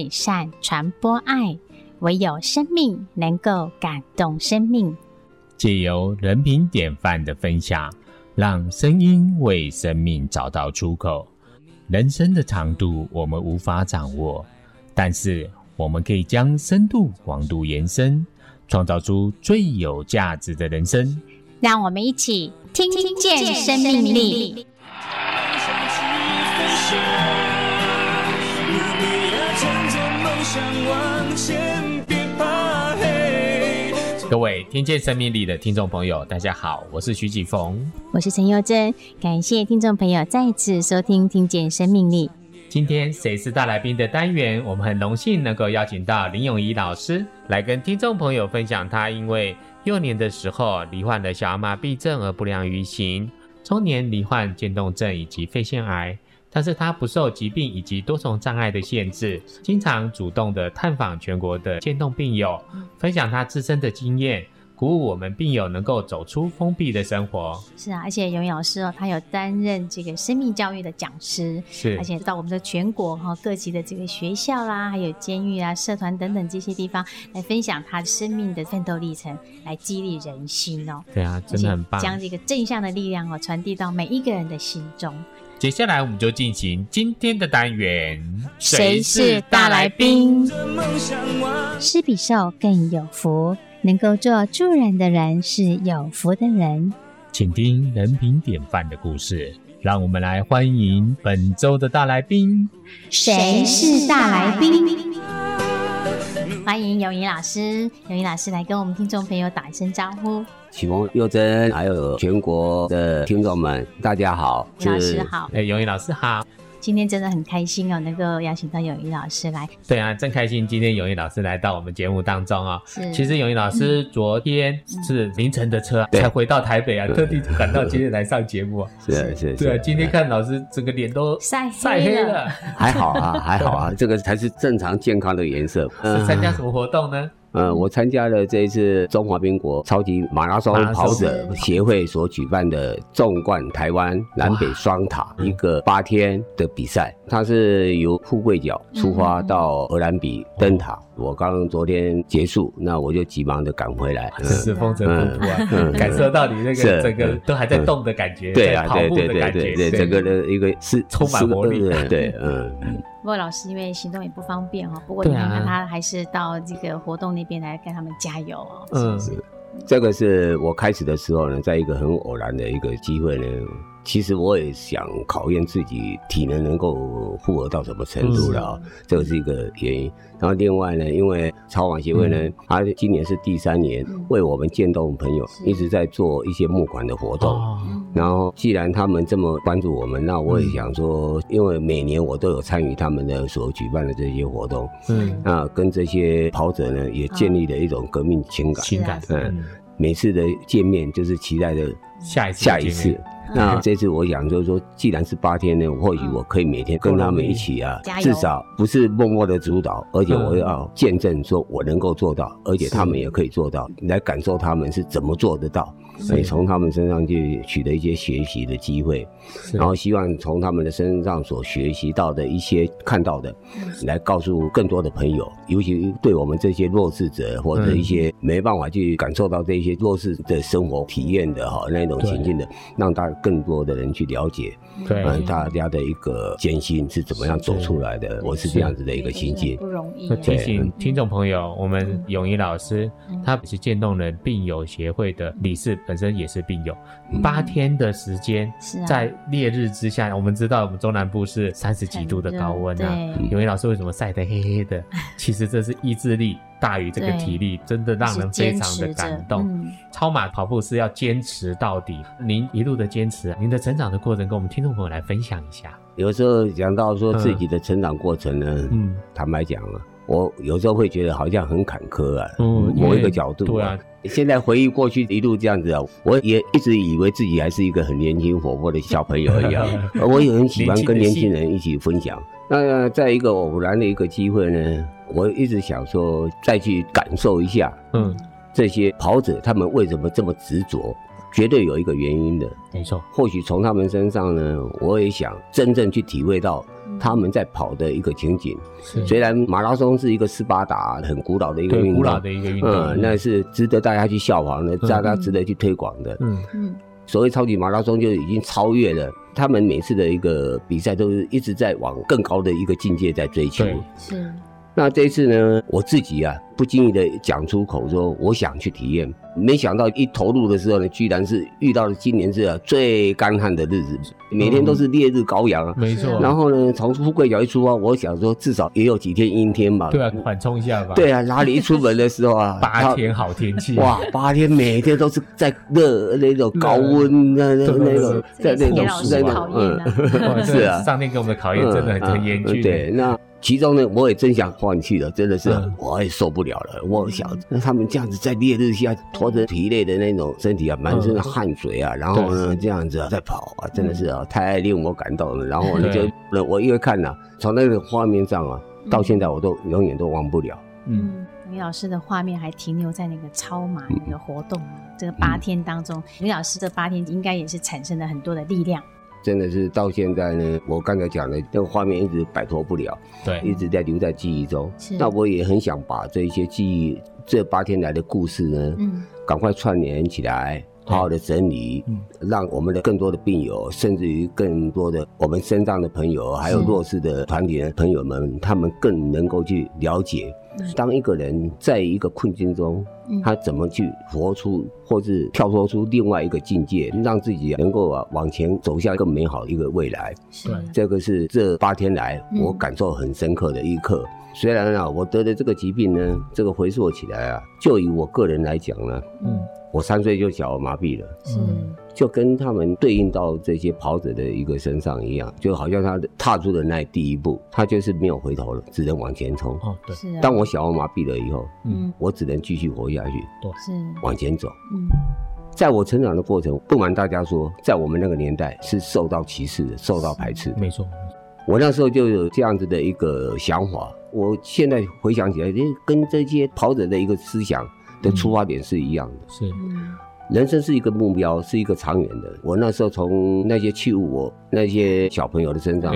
伪善，传播爱，唯有生命能够感动生命。借由人品典范的分享，让声音为生命找到出口。人生的长度我们无法掌握，但是我们可以将深度、广度延伸，创造出最有价值的人生。让我们一起听听见生命力。各位听见生命力的听众朋友，大家好，我是徐启逢，我是陈佑珍，感谢听众朋友再次收听《听见生命力》。今天谁是大来宾的单元，我们很荣幸能够邀请到林永仪老师来跟听众朋友分享他因为幼年的时候罹患了小儿麻痹症而不良于行，中年罹患渐冻症以及肺腺癌。但是他不受疾病以及多重障碍的限制，经常主动的探访全国的渐冻病友，分享他自身的经验，鼓舞我们病友能够走出封闭的生活。是啊，而且永仪老师哦，他有担任这个生命教育的讲师，是，而且到我们的全国哈各级的这个学校啦，还有监狱啊、社团等等这些地方来分享他生命的奋斗历程，来激励人心哦。对啊，真的很棒，将这个正向的力量哦传递到每一个人的心中。接下来我们就进行今天的单元，谁是大来宾？施比受更有福，能够做助人的人是有福的人。请听人品典范的故事，让我们来欢迎本周的大来宾。谁是大来宾？欢迎永仪老师，永仪老师来跟我们听众朋友打一声招呼。启蒙幼珍，还有全国的听众们，大家好，老师好，哎，永仪老师好。今天真的很开心哦，能够邀请到永仪老师来。对啊，真开心，今天永仪老师来到我们节目当中啊。其实永仪老师昨天是凌晨的车才回到台北啊，特地赶到今天来上节目啊。是是是。对啊，今天看老师整个脸都晒晒黑了。还好啊，还好啊，这个才是正常健康的颜色。是参加什么活动呢？嗯，我参加了这一次中华民国超级马拉松跑者协会所举办的纵贯台湾南北双塔一个八天的比赛，它是由富贵角出发到鹅銮比登塔。我刚刚昨天结束，那我就急忙的赶回来，是风尘仆仆啊，感受到你那个整个都还在动的感觉，对啊，对对对对对，整个的一个是充满活力，对，嗯。不过老师因为行动也不方便哦，不过你看看他还是到这个活动那边来跟他们加油哦。嗯，是，这个是我开始的时候呢，在一个很偶然的一个机会呢。其实我也想考验自己体能能够负荷到什么程度了这个是一个原因。然后另外呢，因为超网协会呢，嗯、他今年是第三年为我们渐冻朋友一直在做一些募款的活动。然后既然他们这么关注我们，那我也想说，因为每年我都有参与他们的所举办的这些活动，嗯，那跟这些跑者呢也建立了一种革命情感。情感，嗯，每次的见面就是期待着下一次下一次。那这次我想就是说，既然是八天呢，或许我可以每天跟他们一起啊，至少不是默默的主导，而且我要见证说我能够做到，而且他们也可以做到，来感受他们是怎么做得到。所以从他们身上去取得一些学习的机会，然后希望从他们的身上所学习到的一些看到的，来告诉更多的朋友，尤其对我们这些弱势者或者一些没办法去感受到这些弱势的生活体验的哈那种情境的，让大家更多的人去了解，嗯，大家的一个艰辛是怎么样走出来的，我是这样子的一个心境，不容易。提醒听众朋友，我们永怡老师他是渐冻人病友协会的理事。本身也是病友，八天的时间，在烈日之下，我们知道我们中南部是三十几度的高温啊。永怡老师为什么晒得黑黑的？其实这是意志力大于这个体力，真的让人非常的感动。超马跑步是要坚持到底，您一路的坚持，您的成长的过程，跟我们听众朋友来分享一下。有时候讲到说自己的成长过程呢，嗯，坦白讲啊，我有时候会觉得好像很坎坷啊，嗯，某一个角度，对啊。现在回忆过去一路这样子啊，我也一直以为自己还是一个很年轻活泼的小朋友一样，而 我也很喜欢跟年轻人一起分享。那在一个偶然的一个机会呢，我一直想说再去感受一下，嗯，这些跑者他们为什么这么执着？绝对有一个原因的，没错。或许从他们身上呢，我也想真正去体会到他们在跑的一个情景。是，虽然马拉松是一个斯巴达很古老的一个运动，古老的一个运动，嗯，那是值得大家去效仿的，大家值得去推广的。嗯嗯。所谓超级马拉松就已经超越了他们每次的一个比赛，都是一直在往更高的一个境界在追求。是。那这一次呢，我自己啊，不经意的讲出口说，我想去体验。没想到一投入的时候呢，居然是遇到了今年是最干旱的日子，每天都是烈日高阳啊。没错。然后呢，从富贵角一出发，我想说至少也有几天阴天吧。对啊，缓冲一下吧。对啊，哪里一出门的时候啊，八天好天气。哇，八天每天都是在热那种高温 那那那种在那种在那种嗯，是啊，上天给我们的考验真的很严峻。对，那。其中呢，我也真想放弃了，真的是我也受不了了。我想，那他们这样子在烈日下拖着疲累的那种身体啊，满身的汗水啊，然后呢这样子在跑啊，真的是啊，太令我感动了。然后呢，就我因为看了，从那个画面上啊，到现在我都永远都忘不了。嗯，李老师的画面还停留在那个超马那个活动这个八天当中，李老师这八天应该也是产生了很多的力量。真的是到现在呢，我刚才讲的那个画面一直摆脱不了，对，一直在留在记忆中。是，那我也很想把这一些记忆，这八天来的故事呢，嗯，赶快串联起来，好好的整理，嗯，让我们的更多的病友，甚至于更多的我们身上的朋友，还有弱势的团体的朋友们，他们更能够去了解。当一个人在一个困境中，他怎么去活出，或是跳脱出另外一个境界，让自己能够啊往前走向更美好的一个未来。对，这个是这八天来我感受很深刻的一刻。虽然啊，我得的这个疾病呢，这个回溯起来啊，就以我个人来讲呢，嗯。我三岁就小儿麻痹了，嗯，就跟他们对应到这些跑者的一个身上一样，就好像他踏出的那第一步，他就是没有回头了，只能往前冲。哦，对。是啊。当我小儿麻痹了以后，嗯，我只能继续活下去，对，是往前走。嗯，在我成长的过程，不瞒大家说，在我们那个年代是受到歧视的，受到排斥。没错。我那时候就有这样子的一个想法，我现在回想起来，跟这些跑者的一个思想。的出发点是一样的，是，人生是一个目标，是一个长远的。我那时候从那些器物，我那些小朋友的身上，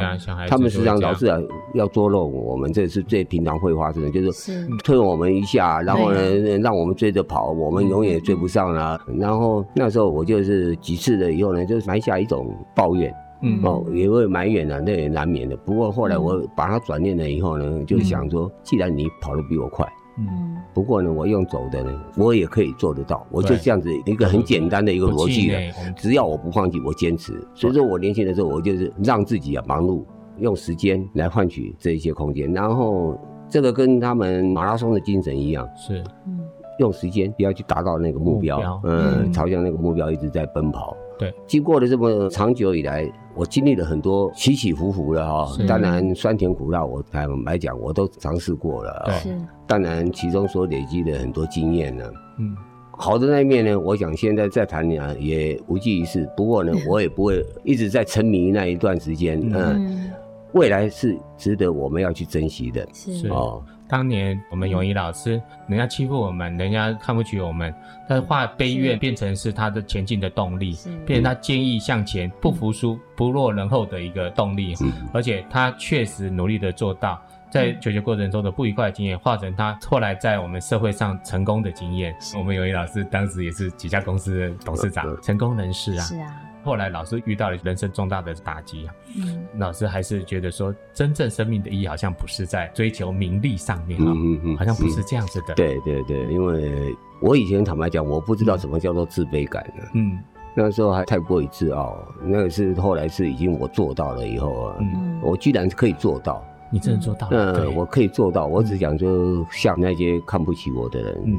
他们实际上老是啊要捉弄我们，这是最平常会发生的，就是推我们一下，然后呢让我们追着跑，我们永远追不上了。然后那时候我就是几次了以后呢，就埋下一种抱怨，嗯哦，也会埋怨啊，那也难免的。不过后来我把它转念了以后呢，就想说，既然你跑得比我快。嗯，不过呢，我用走的呢，我也可以做得到。我就这样子一个很简单的一个逻辑了，只要我不放弃，我坚持。所以说我年轻的时候，我就是让自己啊忙碌，用时间来换取这一些空间。然后这个跟他们马拉松的精神一样，是，嗯，用时间不要去达到那个目标，嗯，朝向那个目标一直在奔跑。对，经过了这么长久以来，我经历了很多起起伏伏的哈。当然酸甜苦辣，我坦白讲，我都尝试过了。对，当然其中所累积的很多经验呢，嗯，好的那一面呢，我想现在再谈呢也无济于事。不过呢，我也不会一直在沉迷那一段时间。嗯，未来是值得我们要去珍惜的。是哦。当年我们泳仪老师，人家欺负我们，人家看不起我们，但是化悲怨变成是他的前进的动力，变成他坚毅向前、不服输、不落人后的一个动力。而且他确实努力的做到，在求学过程中的不愉快的经验，化成他后来在我们社会上成功的经验。我们泳仪老师当时也是几家公司的董事长，成功人士啊。是啊。后来老师遇到了人生重大的打击。啊，嗯，老师还是觉得说，真正生命的意义好像不是在追求名利上面啊，嗯嗯，好像不是这样子的。对对对，因为我以前坦白讲，我不知道什么叫做自卑感的，嗯，那时候还太过于自傲，那个是后来是已经我做到了以后啊，嗯，我居然可以做到，你真的做到了？嗯，我可以做到，我只想就像那些看不起我的人，嗯，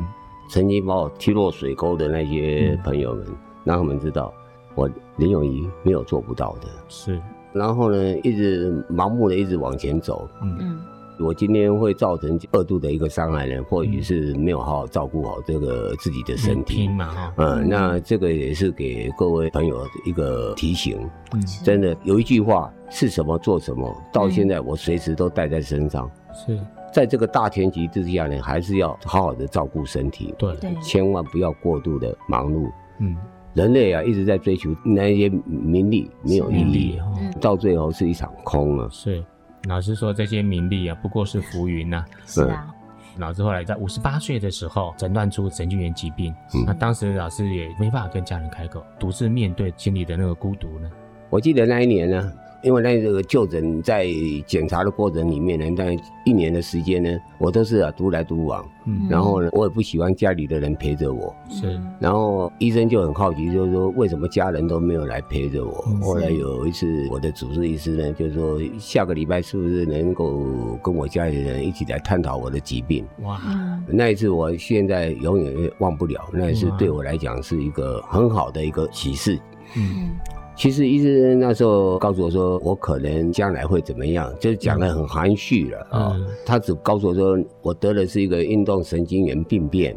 曾经把我踢落水沟的那些朋友们，让他们知道。我林永仪没有做不到的，是。然后呢，一直盲目的一直往前走。嗯嗯。我今天会造成二度的一个伤害呢，或许是没有好好照顾好这个自己的身体。嗯，那这个也是给各位朋友一个提醒。嗯。真的有一句话是什么做什么，到现在我随时都带在身上。是。在这个大前提之下呢，还是要好好的照顾身体。对。千万不要过度的忙碌。嗯。人类啊一直在追求那些名利，没有意义，到最后是一场空啊。是，老师说这些名利啊，不过是浮云呐。是啊。老师后来在五十八岁的时候诊断出神经元疾病，嗯、那当时老师也没办法跟家人开口，独自面对心里的那个孤独呢。我记得那一年呢。因为那个就诊在检查的过程里面呢，在一年的时间呢，我都是啊独来独往，嗯，然后呢，我也不喜欢家里的人陪着我，是，然后医生就很好奇，就是说为什么家人都没有来陪着我？嗯、后来有一次，我的主治医师呢，就是说下个礼拜是不是能够跟我家里人一起来探讨我的疾病？哇，那一次我现在永远也忘不了，那一次对我来讲是一个很好的一个启示，嗯。其实医生那时候告诉我说，我可能将来会怎么样，就是讲的很含蓄了啊。嗯、他只告诉我说，我得的是一个运动神经元病变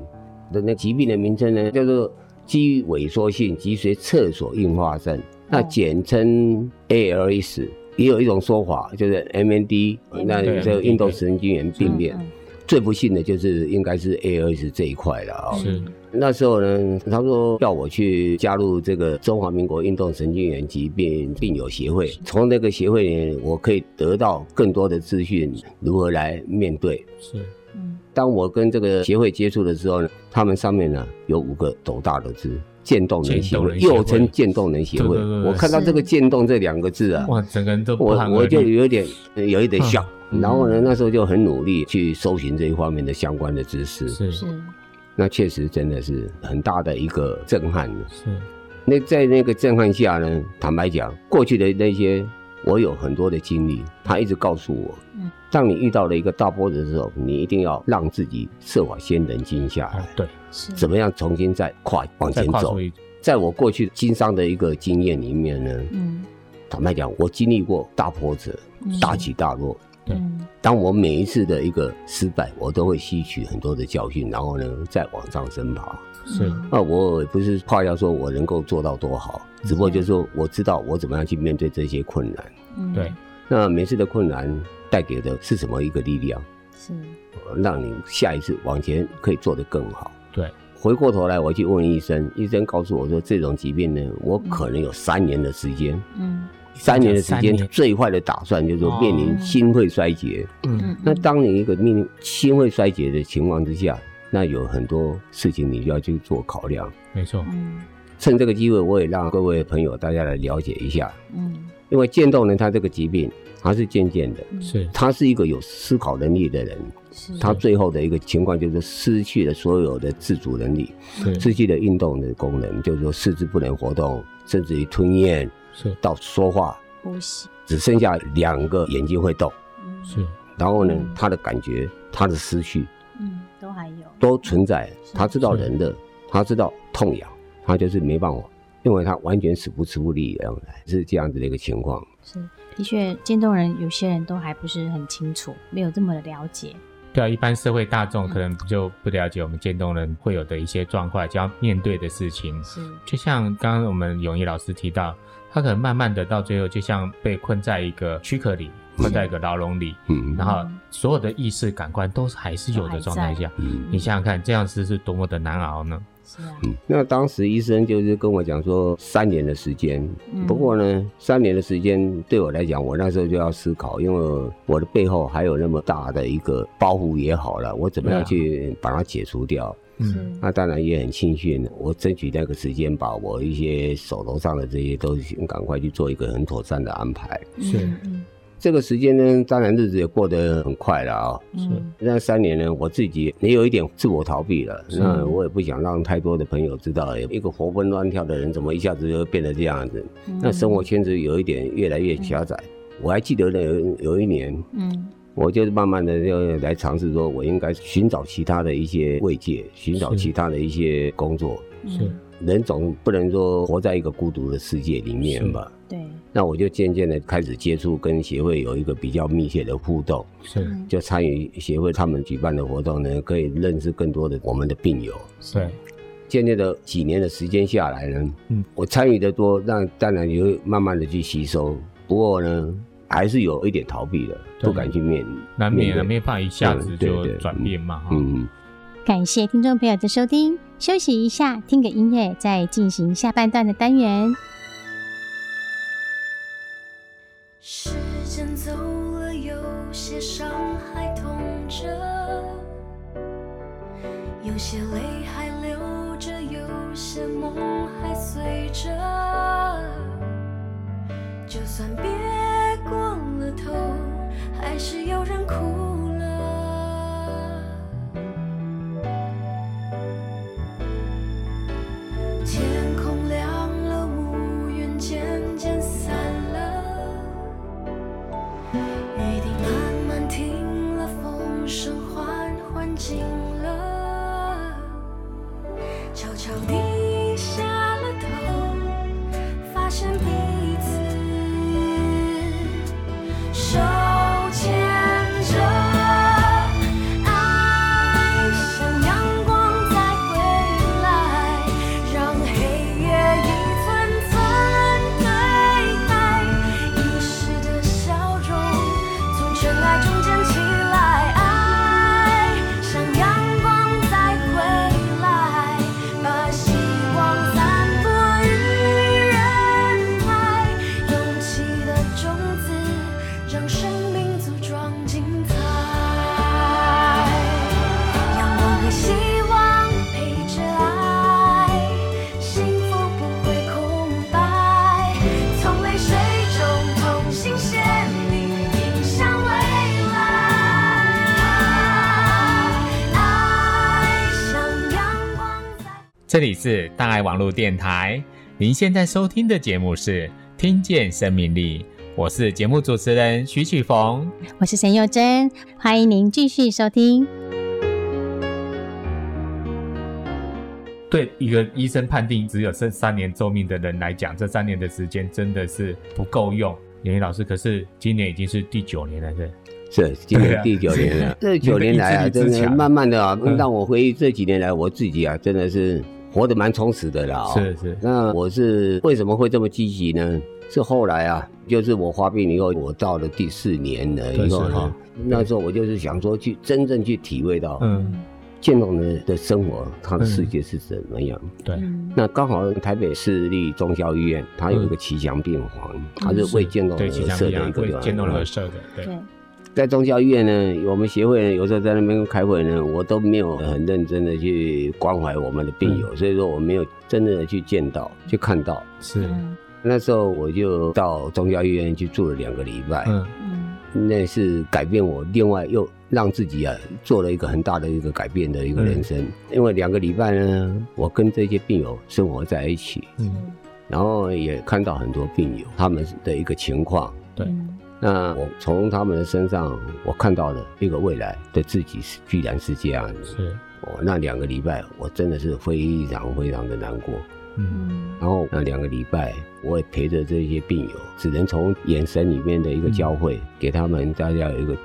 的那疾病的名称呢，叫做肌萎缩性脊髓侧索硬化症，那简称 ALS。也有一种说法就是 MND，那这个运动神经元病变。最不幸的就是应该是 ALS 这一块了啊。是。那时候呢，他说要我去加入这个中华民国运动神经元疾病病友协会，从那个协会里面，我可以得到更多的资讯，如何来面对。是，嗯。当我跟这个协会接触的时候呢，他们上面呢有五个斗大的字：渐冻人协会，又称渐冻人协会。我看到这个“渐冻”这两个字啊，哇，整个人都我我就有点有一点笑。然后呢，那时候就很努力去搜寻这一方面的相关的知识。是是。那确实真的是很大的一个震撼。是，那在那个震撼下呢，坦白讲，过去的那些我有很多的经历，他一直告诉我，嗯，当你遇到了一个大波折的时候，你一定要让自己设法先冷静下来。对，是。怎么样重新再跨往前走？在我过去经商的一个经验里面呢，嗯，坦白讲，我经历过大波折，大起大落。嗯，当我每一次的一个失败，我都会吸取很多的教训，然后呢，再往上升爬。是，那我也不是夸耀说我能够做到多好，只不过就是说我知道我怎么样去面对这些困难。嗯，对。那每次的困难带给的是什么一个力量？是，让你下一次往前可以做得更好。对。回过头来，我去问医生，医生告诉我说，这种疾病呢，我可能有三年的时间。嗯。三年的时间，最坏的打算就是说面临心肺衰竭。嗯，那当你一个面临心肺衰竭的情况之下，那有很多事情你就要去做考量。没错。嗯，趁这个机会，我也让各位朋友大家来了解一下。嗯，因为渐冻人他这个疾病，他是渐渐的，是，他是一个有思考能力的人，是，他最后的一个情况就是失去了所有的自主能力，失去了运动的功能，就是说四肢不能活动，甚至于吞咽。是到说话、呼吸，只剩下两个眼睛会动，是。然后呢，他的感觉、他的思绪，嗯，都还有，都存在。他知道人的，他知道痛痒，他就是没办法，因为他完全使不出力量来，是这样子的一个情况。是，的确，渐冻人有些人都还不是很清楚，没有这么的了解。对啊，一般社会大众可能就不了解我们渐冻人会有的一些状况，就要面对的事情。是，就像刚刚我们咏仪老师提到。他可能慢慢的到最后，就像被困在一个躯壳里，困在一个牢笼里，嗯，然后所有的意识感官都还是有的状态下，嗯，你想想看，这样子是多么的难熬呢？是啊，嗯，那当时医生就是跟我讲说三年的时间，嗯，不过呢，三年的时间对我来讲，我那时候就要思考，因为我的背后还有那么大的一个包袱也好了，我怎么样去把它解除掉？嗯，那当然也很庆幸，我争取那个时间，把我一些手头上的这些都赶快去做一个很妥善的安排。是，这个时间呢，当然日子也过得很快了啊。是，那三年呢，我自己也有一点自我逃避了。那我也不想让太多的朋友知道，一个活蹦乱跳的人，怎么一下子就变得这样子？那生活圈子有一点越来越狭窄。我还记得呢，有有一年，嗯。我就是慢慢的就来尝试说，我应该寻找其他的一些慰藉，寻找其他的一些工作。是，人总不能说活在一个孤独的世界里面吧？对。那我就渐渐的开始接触，跟协会有一个比较密切的互动。是。就参与协会他们举办的活动呢，可以认识更多的我们的病友。是。渐渐的几年的时间下来呢，嗯，我参与的多，那当然也会慢慢的去吸收。不过呢。还是有一点逃避的，不敢去面，难免的，没办法一下子就转变嘛。嗯，感谢听众朋友的收听，休息一下，听个音乐，再进行下半段的单元。时间走了，有些伤还痛着，有些泪还流着，有些梦还碎着。就算别这里是大爱网络电台，您现在收听的节目是《听见生命力》，我是节目主持人徐启逢，我是沈幼珍，欢迎您继续收听。对一个医生判定只有剩三年寿命的人来讲，这三年的时间真的是不够用。妍妍老师，可是今年已经是第九年了，是？是，今年第九年了。这九年来啊，真的慢慢的啊，让我回忆这几年来我自己啊，真的是。活得蛮充实的啦，哦，是是。那我是为什么会这么积极呢？是后来啊，就是我发病以后，我到了第四年了以后哈，那时候我就是想说，去真正去体会到，嗯，渐冻人的生活，他的世界是怎么样？对。那刚好台北市立忠孝医院，它有一个吉祥病房，它是为渐冻人而设的一个，为渐冻人而设的，对。在忠孝医院呢，我们协会呢，有时候在那边开会呢，我都没有很认真的去关怀我们的病友，嗯、所以说我没有真正的去见到、去看到。是，那时候我就到忠孝医院去住了两个礼拜。嗯嗯，那是改变我，另外又让自己啊做了一个很大的一个改变的一个人生。嗯、因为两个礼拜呢，我跟这些病友生活在一起，嗯，然后也看到很多病友他们的一个情况。对。那我从他们的身上，我看到了一个未来的自己是居然是这样子。是，哦，那两个礼拜我真的是非常非常的难过。嗯，然后那两个礼拜，我也陪着这些病友，只能从眼神里面的一个交汇，嗯、给他们大家有一个，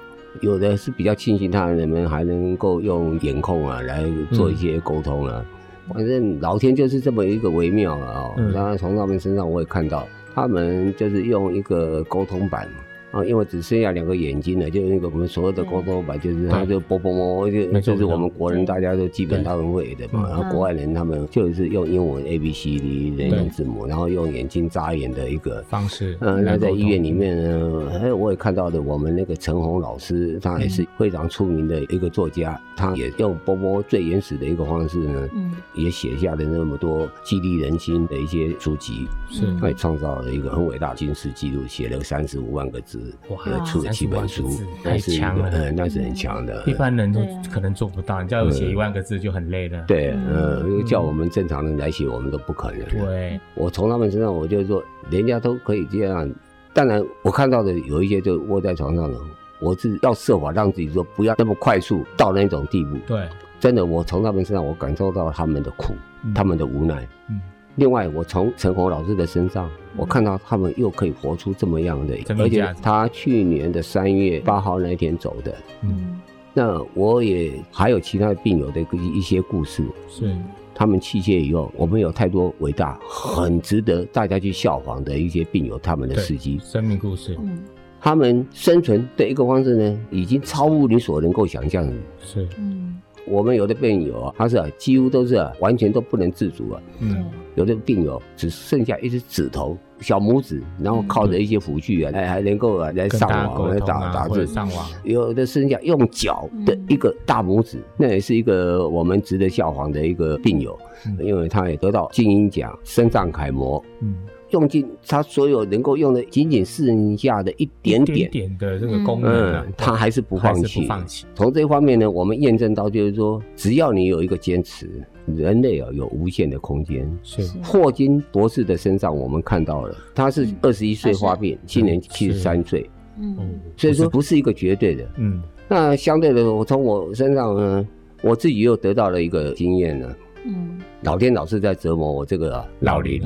有的是比较庆幸他人们还能够用眼控啊来做一些沟通啊。嗯、反正老天就是这么一个微妙啊、哦。然后从他们身上我也看到，他们就是用一个沟通板。啊，因为只剩下两个眼睛了，就是那个我们所有的沟通吧，就是他就啵啵啵，就就是我们国人大家都基本他们会的嘛。然后国外人他们就是用英文 A B C D 的英字母，然后用眼睛眨眼的一个方式。嗯，那在医院里面呢，哎，我也看到的，我们那个陈红老师，他也是非常出名的一个作家，他也用啵啵最原始的一个方式呢，也写下了那么多激励人心的一些书籍，是，他也创造了一个很伟大的金氏纪录，写了三十五万个字。哇，出了七本书，太强了，嗯，那是很强的，一般人都可能做不到。你叫我写一万个字就很累了。对，嗯，叫我们正常人来写，我们都不可能。对，我从他们身上，我就说，人家都可以这样。当然，我看到的有一些就卧在床上的，我是要设法让自己说不要那么快速到那种地步。对，真的，我从他们身上，我感受到他们的苦，他们的无奈。嗯。另外，我从陈红老师的身上，我看到他们又可以活出这么样的，而且他去年的三月八号那一天走的。嗯，那我也还有其他的病友的一些故事，是他们器械以后，我们有太多伟大、很值得大家去效仿的一些病友，他们的事迹、生命故事。嗯，他们生存的一个方式呢，已经超乎你所能够想象的。是，嗯。我们有的病友啊，他是啊，几乎都是啊，完全都不能自主啊。嗯，有的病友只剩下一只指头、小拇指，然后靠着一些辅具啊，来还能够啊来上网来打打字。上网。有的剩下用脚的一个大拇指，那也是一个我们值得效仿的一个病友，因为他也得到金鹰奖、身障楷模。嗯。用尽他所有能够用的，仅仅剩下的一点点，的这个功能，嗯，他还是不放弃。放弃。从这方面呢，我们验证到就是说，只要你有一个坚持，人类啊有无限的空间。是。霍金博士的身上，我们看到了，他是二十一岁发病，今年七十三岁。嗯。所以说不是一个绝对的。嗯。那相对的，我从我身上呢，我自己又得到了一个经验呢。嗯。老天老是在折磨我这个老林。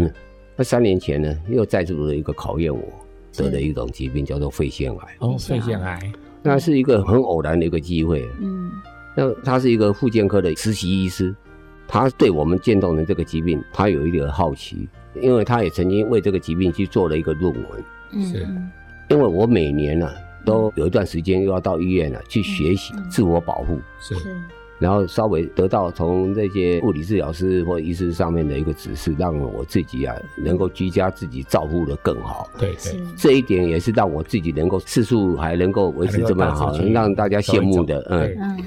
那三年前呢，又再度的一个考验我，得了一种疾病叫做肺腺癌。哦，肺腺癌，那是一个很偶然的一个机会。嗯，那他是一个复健科的实习医师，他对我们渐冻人这个疾病，他有一点好奇，因为他也曾经为这个疾病去做了一个论文。嗯，是，因为我每年呢、啊，都有一段时间又要到医院了、啊、去学习自我保护。是。然后稍微得到从这些物理治疗师或医师上面的一个指示，让我自己啊能够居家自己照顾得更好。对对，这一点也是让我自己能够次数还能够维持这么好，让大家羡慕的。嗯，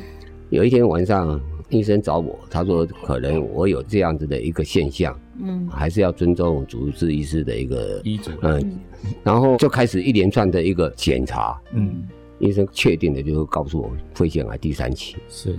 有一天晚上医生找我，他说可能我有这样子的一个现象，嗯，还是要尊重主治医师的一个医嘱。嗯，然后就开始一连串的一个检查。嗯。医生确定的，就是告诉我肺腺癌第三期。是，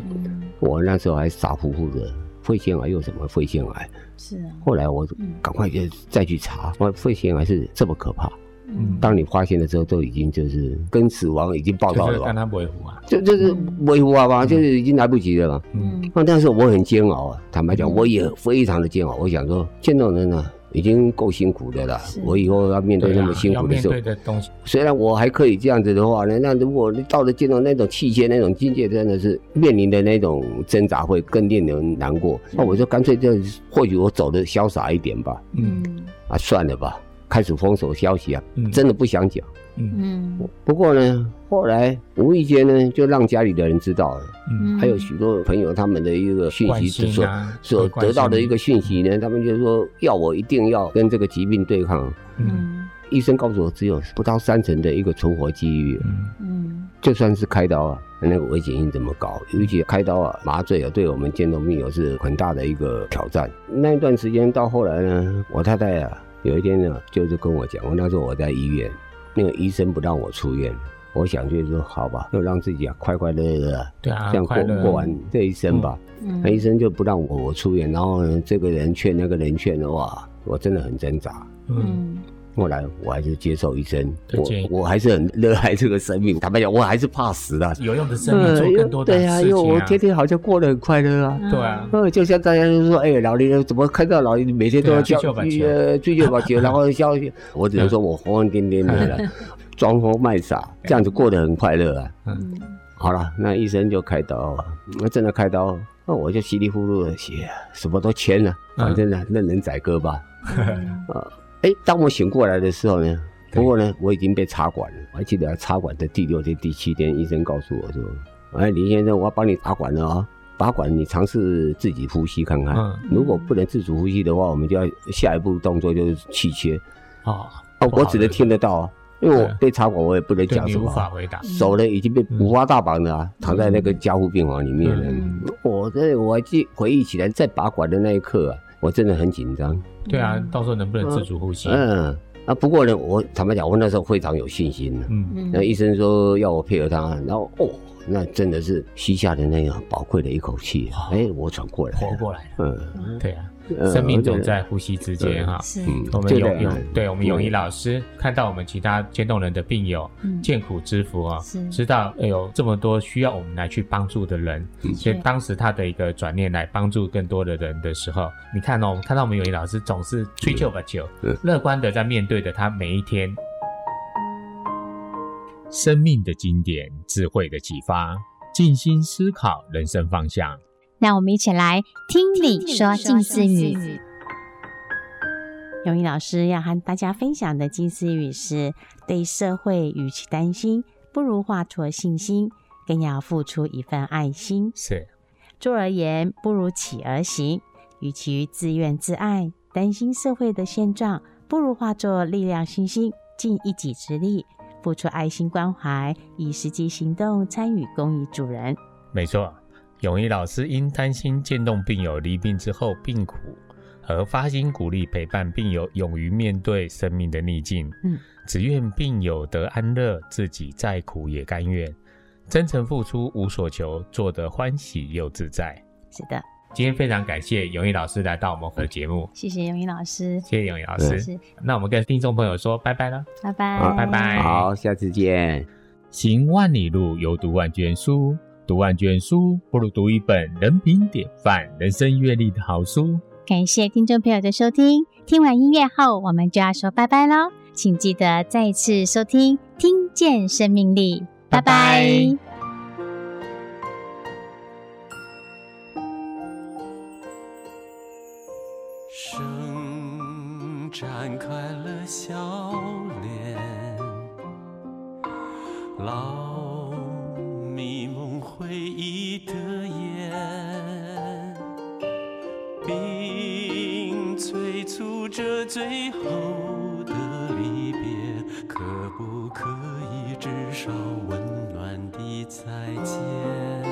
我那时候还傻乎乎的，肺腺癌又什么肺腺癌？是啊。后来我赶快就再去查，我肺腺癌是这么可怕。嗯。当你发现的时候，都已经就是跟死亡已经报告了吧？他维护啊。就就是维护啊嘛，就是已经来不及了嘛。嗯。那但是我很煎熬啊，坦白讲，我也非常的煎熬。我想说，见到人呢。已经够辛苦的了，我以后要面对那么辛苦的时候，虽然我还可以这样子的话呢，那如果你到了见到那种器械那种境界，真的是面临的那种挣扎会更令人难过。那我就干脆就或许我走的潇洒一点吧。嗯，啊，算了吧，开始封锁消息啊，真的不想讲。嗯，不过呢，后来无意间呢，就让家里的人知道了。嗯，还有许多朋友他们的一个讯息，是说所得到的一个讯息呢，他们就说要我一定要跟这个疾病对抗。嗯，医生告诉我只有不到三成的一个存活几率。嗯，就算是开刀啊，那个危险性这么高，尤其开刀啊，麻醉啊，对我们渐冻病友是很大的一个挑战。那一段时间到后来呢，我太太啊，有一天呢，就是跟我讲，我那时候我在医院。那个医生不让我出院，我想就是说，好吧，就让自己啊快快乐乐，对啊，这样过过完这一生吧。嗯，那医生就不让我我出院，然后呢，这个人劝那个人劝的话，我真的很挣扎。嗯。后来我还是接受医生，我我还是很热爱这个生命。坦白讲，我还是怕死的。有用的生命做更多的事情啊！对啊，因为我天天好像过得很快乐啊。对啊，就像大家都说，哎，老年人怎么看到老年每天都要叫呃追求把球，然后笑。我只能说我疯疯癫癫的了，装疯卖傻，这样子过得很快乐啊。嗯，好了，那医生就开刀，那真的开刀，那我就稀里糊涂的写，什么都签了，反正呢，任人宰割吧。啊。哎、欸，当我醒过来的时候呢，不过呢，我已经被插管了。我还记得插管的第六天、第七天，医生告诉我说：“哎，林先生，我要帮你拔管了啊、哦！拔管，你尝试自己呼吸看看。嗯、如果不能自主呼吸的话，我们就要下一步动作就是气切。哦，哦，我只能听得到啊，因为我被插管，我也不能讲什么。无法回答。手呢已经被五花大绑的啊，嗯、躺在那个加护病房里面了。嗯、我这我还记回忆起来，在拔管的那一刻啊。我真的很紧张，对啊，到时候能不能自主呼吸？嗯。啊，不过呢，我坦白讲，我那时候非常有信心的。嗯。嗯，那医生说要我配合他，然后哦，那真的是吸下的那个宝贵的一口气，哎，我喘过来，活过来了。嗯，对啊。生命总在呼吸之间，哈。是。我们永永，对我们永仪老师看到我们其他渐冻人的病友，艰苦知福啊，知道有这么多需要我们来去帮助的人，所以当时他的一个转念来帮助更多的人的时候，你看哦，我们看到我们永仪老师总是吹旧把旧，乐观的在面对着他每一天。生命的经典，智慧的启发，静心思考人生方向。让我们一起来听你说静思语。永仪老师要和大家分享的静思语是：对社会与其担心，不如化作信心，更要付出一份爱心。是，坐而言不如起而行。与其自怨自艾，担心社会的现状，不如化作力量信心，尽一己之力，付出爱心关怀，以实际行动参与公益助人。没错，咏仪老师因担心渐冻病友离病之后病苦，而发心鼓励陪伴病友，勇于面对生命的逆境。嗯，只愿病友得安乐，自己再苦也甘愿，真诚付出无所求，做得欢喜又自在。是的。今天非常感谢永仪老师来到我们的节目，谢谢永仪老师，谢谢永仪老师。那我们跟听众朋友说拜拜了，拜拜，好，拜拜，好，下次见。行万里路，犹读万卷书，读万卷书不如读一本人品典范、人生阅历的好书。感谢听众朋友的收听，听完音乐后，我们就要说拜拜喽，请记得再次收听《听见生命力》，拜拜。拜拜。展开了笑脸，老并催促着最后的离别，可不可以至少温暖的再见？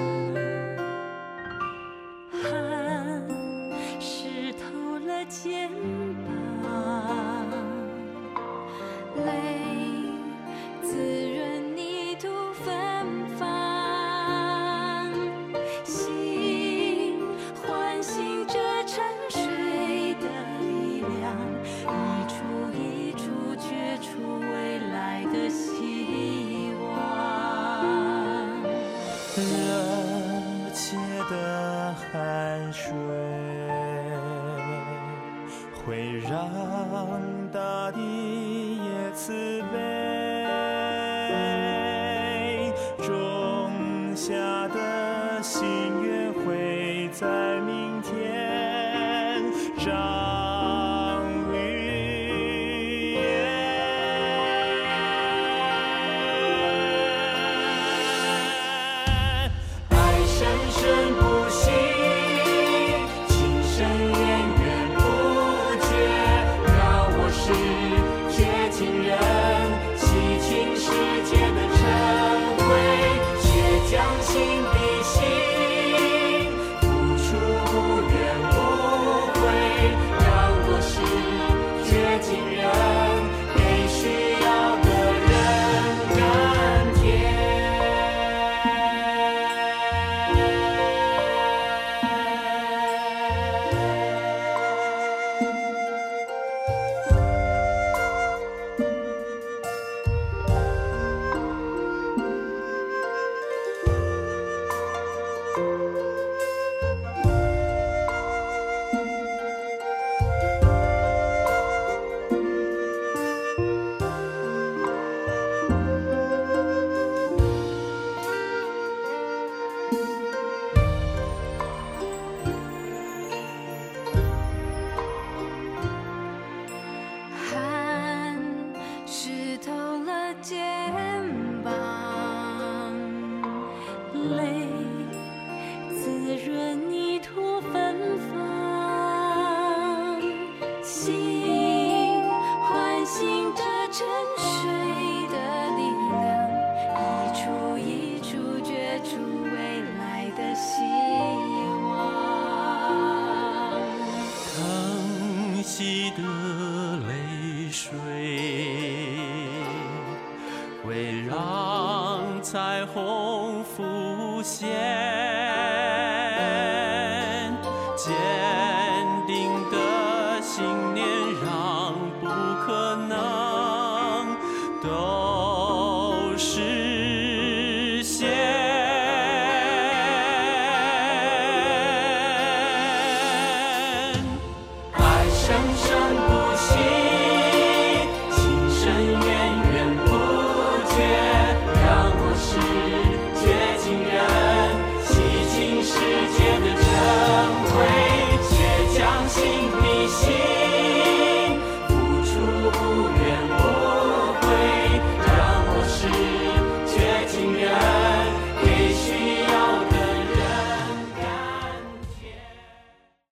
他的心愿会在水会让彩虹浮现。